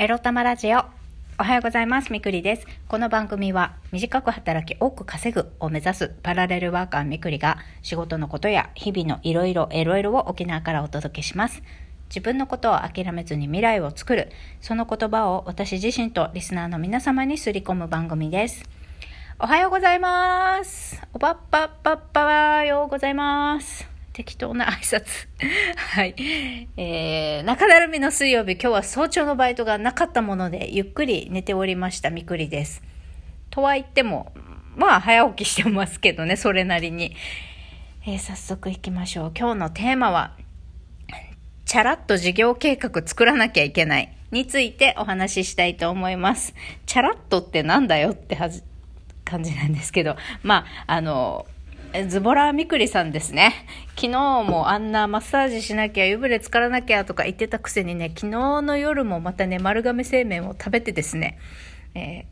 エロ玉ラジオ。おはようございます。みくりです。この番組は短く働き多く稼ぐを目指すパラレルワーカーみくりが仕事のことや日々のいろいろエロエロを沖縄からお届けします。自分のことを諦めずに未来を作る。その言葉を私自身とリスナーの皆様にすり込む番組です。おはようございます。おばっぱっぱっぱはようございます。適当な挨拶。はい。えー、中だるみの水曜日、今日は早朝のバイトがなかったもので、ゆっくり寝ておりましたみくりです。とは言っても、まあ、早起きしてますけどね、それなりに。えー、早速行きましょう。今日のテーマは、チャラッと事業計画作らなきゃいけないについてお話ししたいと思います。チャラッとってなんだよってはじ感じなんですけど、まあ、あの、ズボラみくりさんですね。昨日もあんなマッサージしなきゃ、湯船浸からなきゃとか言ってたくせにね、昨日の夜もまたね、丸亀製麺を食べてですね、え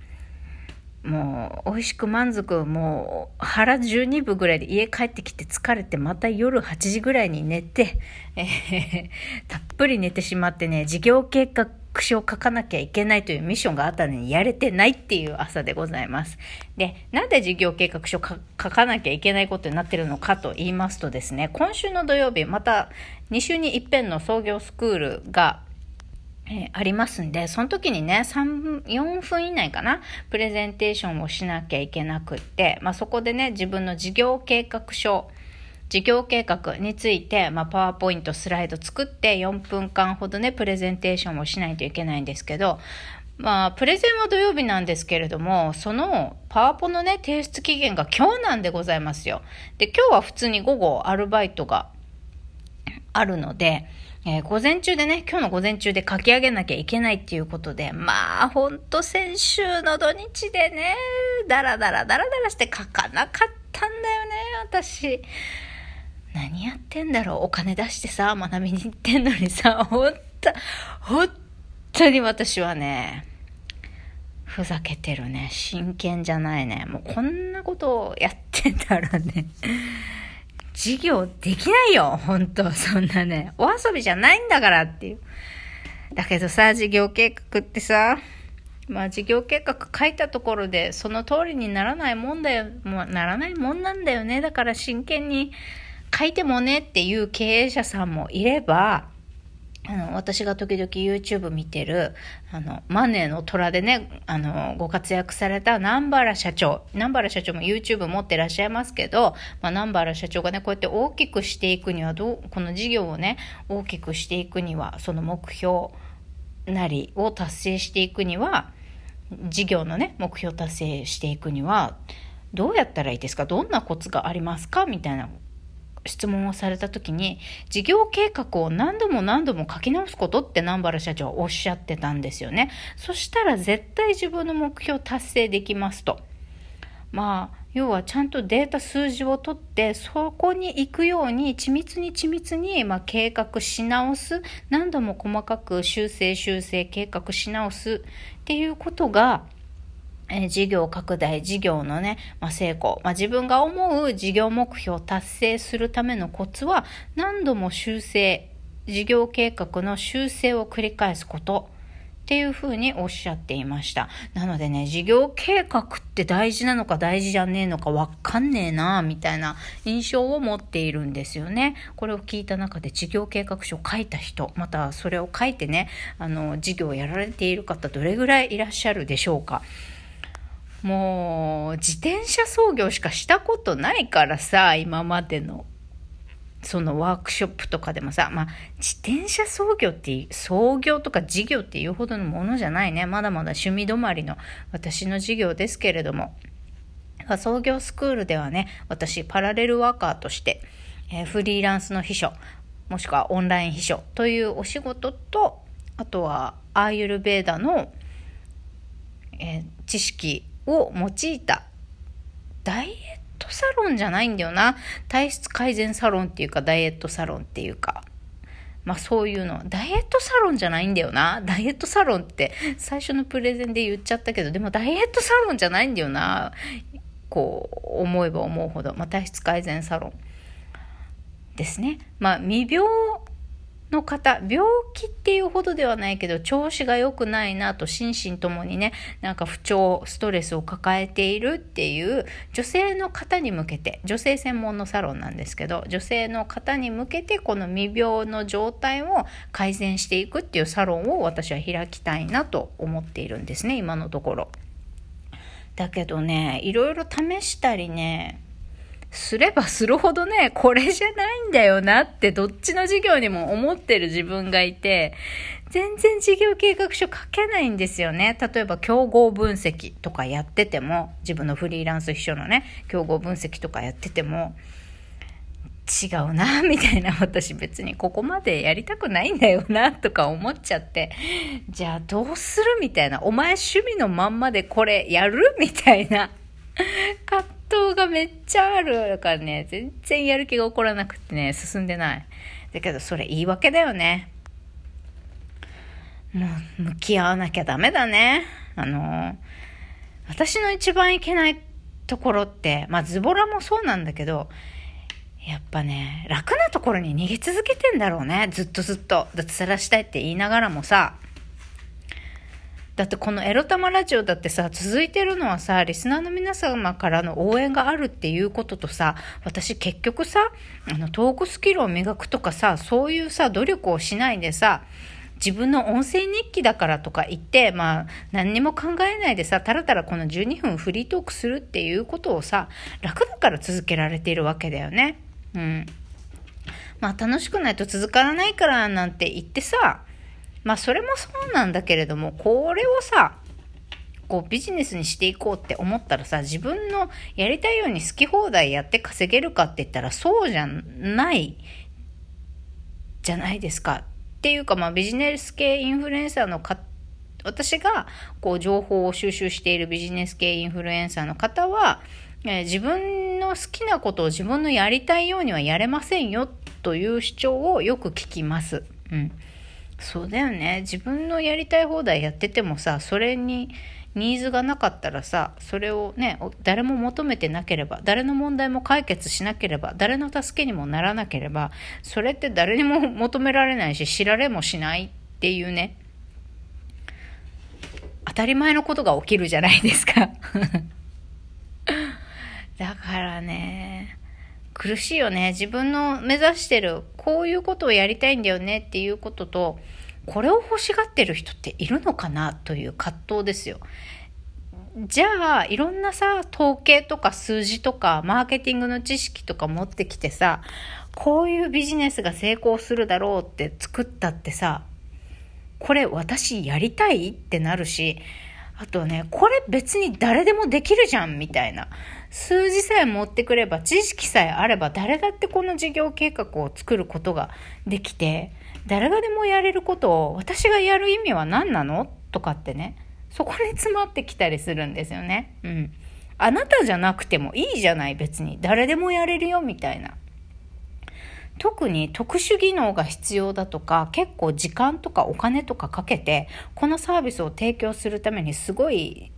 ー、もう美味しく満足、もう腹12分ぐらいで家帰ってきて疲れて、また夜8時ぐらいに寝て、えー、たっぷり寝てしまってね、事業計画書を書かなきゃいけないというミッションがあったのにやれてないっていう朝でございます。で、なんで事業計画書書かなきゃいけないことになってるのかと言いますとですね、今週の土曜日、また2週に一遍の創業スクールがえ、ありますんで、その時にね、3、4分以内かな、プレゼンテーションをしなきゃいけなくって、まあ、そこでね、自分の事業計画書、事業計画について、まあ、パワーポイントスライド作って4分間ほどね、プレゼンテーションをしないといけないんですけど、まあ、プレゼンは土曜日なんですけれども、そのパワポのね、提出期限が今日なんでございますよ。で、今日は普通に午後アルバイトがあるので、えー、午前中でね、今日の午前中で書き上げなきゃいけないっていうことで、まあ、ほんと先週の土日でね、だらだらだらだらして書かなかったんだよね、私。何やってんだろうお金出してさ、学びに行ってんのにさ、ほんと、ほんとに私はね、ふざけてるね。真剣じゃないね。もうこんなことをやってたらね、授業できないよ。本当そんなね。お遊びじゃないんだからっていう。だけどさ、事業計画ってさ、まあ事業計画書いたところでその通りにならないもんだよ。もうならないもんなんだよね。だから真剣に書いてもねっていう経営者さんもいれば、あの、私が時々 YouTube 見てる、あの、マネーの虎でね、あの、ご活躍された南原社長。南原社長も YouTube 持ってらっしゃいますけど、まあ、南原社長がね、こうやって大きくしていくには、どう、この事業をね、大きくしていくには、その目標なりを達成していくには、事業のね、目標達成していくには、どうやったらいいですか？どんなコツがありますか？みたいな質問をされた時に事業計画を何度も何度も書き直すことって南原社長はおっしゃってたんですよね。そしたら絶対自分の目標達成できますと。まあ要はちゃんとデータ数字を取ってそこに行くように緻密に緻密に、まあ、計画し直す何度も細かく修正修正計画し直すっていうことがえ、事業拡大、事業のね、まあ、成功、まあ、自分が思う事業目標を達成するためのコツは、何度も修正、事業計画の修正を繰り返すこと。っていうふうにおっしゃっていました。なのでね、事業計画って大事なのか大事じゃねえのかわかんねえなみたいな印象を持っているんですよね。これを聞いた中で事業計画書を書いた人、またそれを書いてね、あの、事業をやられている方どれぐらいいらっしゃるでしょうか。もう、自転車操業しかしたことないからさ、今までの。そのワークショップとかでもさ、まあ、自転車操業っていう、操業とか事業っていうほどのものじゃないね。まだまだ趣味止まりの私の事業ですけれども。創業スクールではね、私、パラレルワーカーとして、えー、フリーランスの秘書、もしくはオンライン秘書というお仕事と、あとは、アーユルベーダの、えー、知識を用いたダイエットサロンじゃないんだよな。体質改善サロンっていうかダイエットサロンっていうか。まあそういうの。ダイエットサロンじゃないんだよな。ダイエットサロンって最初のプレゼンで言っちゃったけどでもダイエットサロンじゃないんだよな。こう思えば思うほど、まあ、体質改善サロンですね。まあ未病の方、病気っていうほどではないけど、調子が良くないなと、心身ともにね、なんか不調、ストレスを抱えているっていう女性の方に向けて、女性専門のサロンなんですけど、女性の方に向けて、この未病の状態を改善していくっていうサロンを私は開きたいなと思っているんですね、今のところ。だけどね、いろいろ試したりね、すればするほどね、これじゃないんだよなってどっちの授業にも思ってる自分がいて、全然事業計画書書けないんですよね。例えば競合分析とかやってても、自分のフリーランス秘書のね、競合分析とかやってても、違うな、みたいな、私別にここまでやりたくないんだよな、とか思っちゃって、じゃあどうするみたいな、お前趣味のまんまでこれやるみたいな、葛藤がめっちゃあるからね、全然やる気が起こらなくてね、進んでない。だけどそれ言い訳だよね。もう向き合わなきゃダメだね。あの、私の一番いけないところって、まあズボラもそうなんだけど、やっぱね、楽なところに逃げ続けてんだろうね。ずっとずっと。脱サラしたいって言いながらもさ。だってこのエロ玉ラジオだってさ、続いてるのはさ、リスナーの皆様からの応援があるっていうこととさ、私結局さ、あの、トークスキルを磨くとかさ、そういうさ、努力をしないでさ、自分の音声日記だからとか言って、まあ、何にも考えないでさ、たらたらこの12分フリートークするっていうことをさ、楽だから続けられているわけだよね。うん。まあ、楽しくないと続かないからなんて言ってさ、まあそれもそうなんだけれども、これをさ、こうビジネスにしていこうって思ったらさ、自分のやりたいように好き放題やって稼げるかって言ったらそうじゃないじゃないですか。っていうかまあビジネス系インフルエンサーの方私がこう情報を収集しているビジネス系インフルエンサーの方は、えー、自分の好きなことを自分のやりたいようにはやれませんよという主張をよく聞きます。うん。そうだよね。自分のやりたい放題やっててもさ、それにニーズがなかったらさ、それをね、誰も求めてなければ、誰の問題も解決しなければ、誰の助けにもならなければ、それって誰にも求められないし、知られもしないっていうね、当たり前のことが起きるじゃないですか。だからね、苦しいよね。自分の目指してる、こういうことをやりたいんだよねっていうことと、これを欲しがってる人っているのかなという葛藤ですよ。じゃあ、いろんなさ、統計とか数字とか、マーケティングの知識とか持ってきてさ、こういうビジネスが成功するだろうって作ったってさ、これ私やりたいってなるし、あとね、これ別に誰でもできるじゃんみたいな。数字さえ持ってくれば、知識さえあれば、誰だってこの事業計画を作ることができて、誰がでもやれることを私がやる意味は何なの？とかってね、そこに詰まってきたりするんですよね。うん。あなたじゃなくてもいいじゃない、別に。誰でもやれるよ、みたいな。特に特殊技能が必要だとか結構時間とかお金とかかけてこのサービスを提供するためにすごい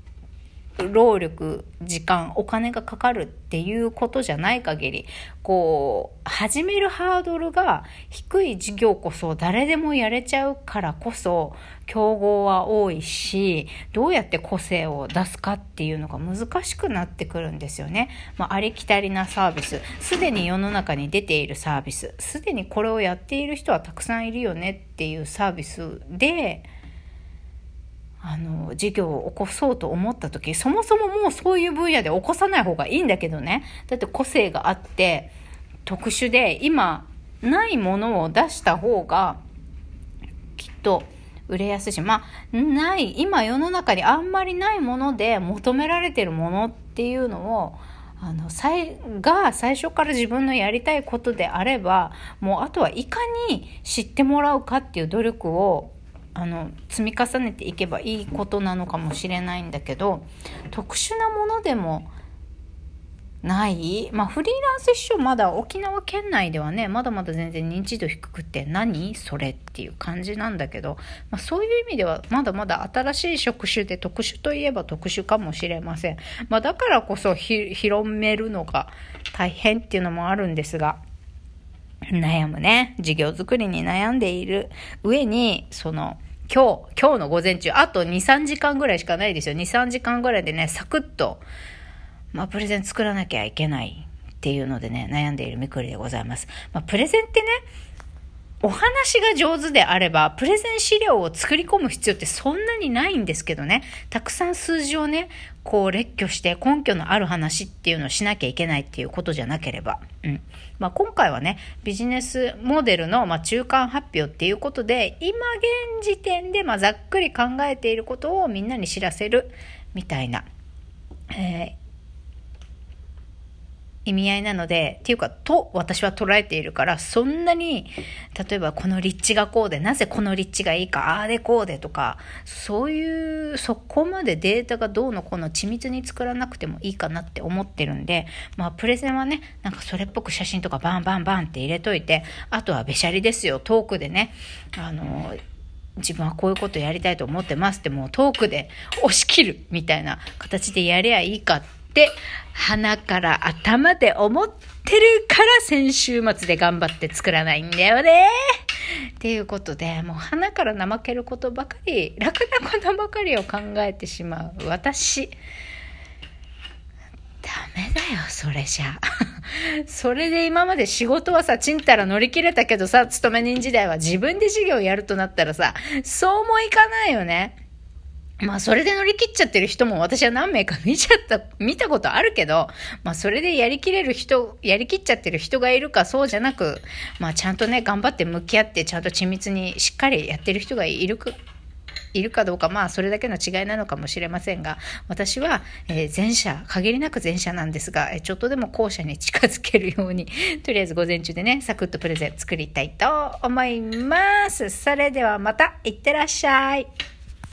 労力、時間、お金がかかるっていうことじゃない限り、こう、始めるハードルが低い事業こそ誰でもやれちゃうからこそ、競合は多いし、どうやって個性を出すかっていうのが難しくなってくるんですよね。まあ、ありきたりなサービス、すでに世の中に出ているサービス、すでにこれをやっている人はたくさんいるよねっていうサービスで、あの、事業を起こそうと思った時、そもそももうそういう分野で起こさない方がいいんだけどね。だって個性があって、特殊で、今、ないものを出した方が、きっと、売れやすいし、まあ、ない、今世の中にあんまりないもので求められてるものっていうのを、あの、最、が最初から自分のやりたいことであれば、もうあとはいかに知ってもらうかっていう努力をあの積み重ねていけばいいことなのかもしれないんだけど特殊なものでもない？まあフリーランス秘書まだ沖縄県内ではねまだまだ全然認知度低くて何？それっていう感じなんだけど、まあ、そういう意味ではまだまだ新しい職種で特殊といえば特殊かもしれません、まあ、だからこそ広めるのが大変っていうのもあるんですが悩むね。授業作りに悩んでいる上に、その、今日、今日の午前中、あと2、3時間ぐらいしかないですよ。2、3時間ぐらいでね、サクッと、まあ、プレゼン作らなきゃいけないっていうのでね、悩んでいるみくりでございます。まあ、プレゼンってね、お話が上手であれば、プレゼン資料を作り込む必要ってそんなにないんですけどね、たくさん数字をね、こう列挙して根拠のある話っていうのをしなきゃいけないっていうことじゃなければ。うん。まあ、今回はね、ビジネスモデルの、ま中間発表っていうことで、今現時点で、まざっくり考えていることをみんなに知らせるみたいな、えー意味合いなので、っていうか、と私は捉えているから、そんなに、例えばこの立地がこうで、なぜこの立地がいいか、ああでこうでとか、そういう、そこまでデータがどうのこの緻密に作らなくてもいいかなって思ってるんで、まあ、プレゼンはね、なんかそれっぽく写真とかバンバンバンって入れといて、あとはべしゃりですよ、トークでね、あの、自分はこういうことやりたいと思ってますってもうトークで押し切るみたいな形でやりゃいいかって鼻から頭で思ってるから先週末で頑張って作らないんだよね。っていうことで、もう鼻から怠けることばかり、楽なことばかりを考えてしまう私。ダメだよ、それじゃ。それで今まで仕事はさ、ちんたら乗り切れたけどさ、勤め人時代は自分で事業やるとなったらさ、そうもいかないよね。まあそれで乗り切っちゃってる人も私は何名か見ちゃった、見たことあるけど、まあそれでやりきれる人、やりきっちゃってる人がいるかそうじゃなく、まあちゃんとね、頑張って向き合ってちゃんと緻密にしっかりやってる人がいるいるかどうか、まあそれだけの違いなのかもしれませんが、私は、えー、前者、限りなく前者なんですが、ちょっとでも後者に近づけるように、とりあえず午前中でね、サクッとプレゼン作りたいと思います。それではまた、いってらっしゃい。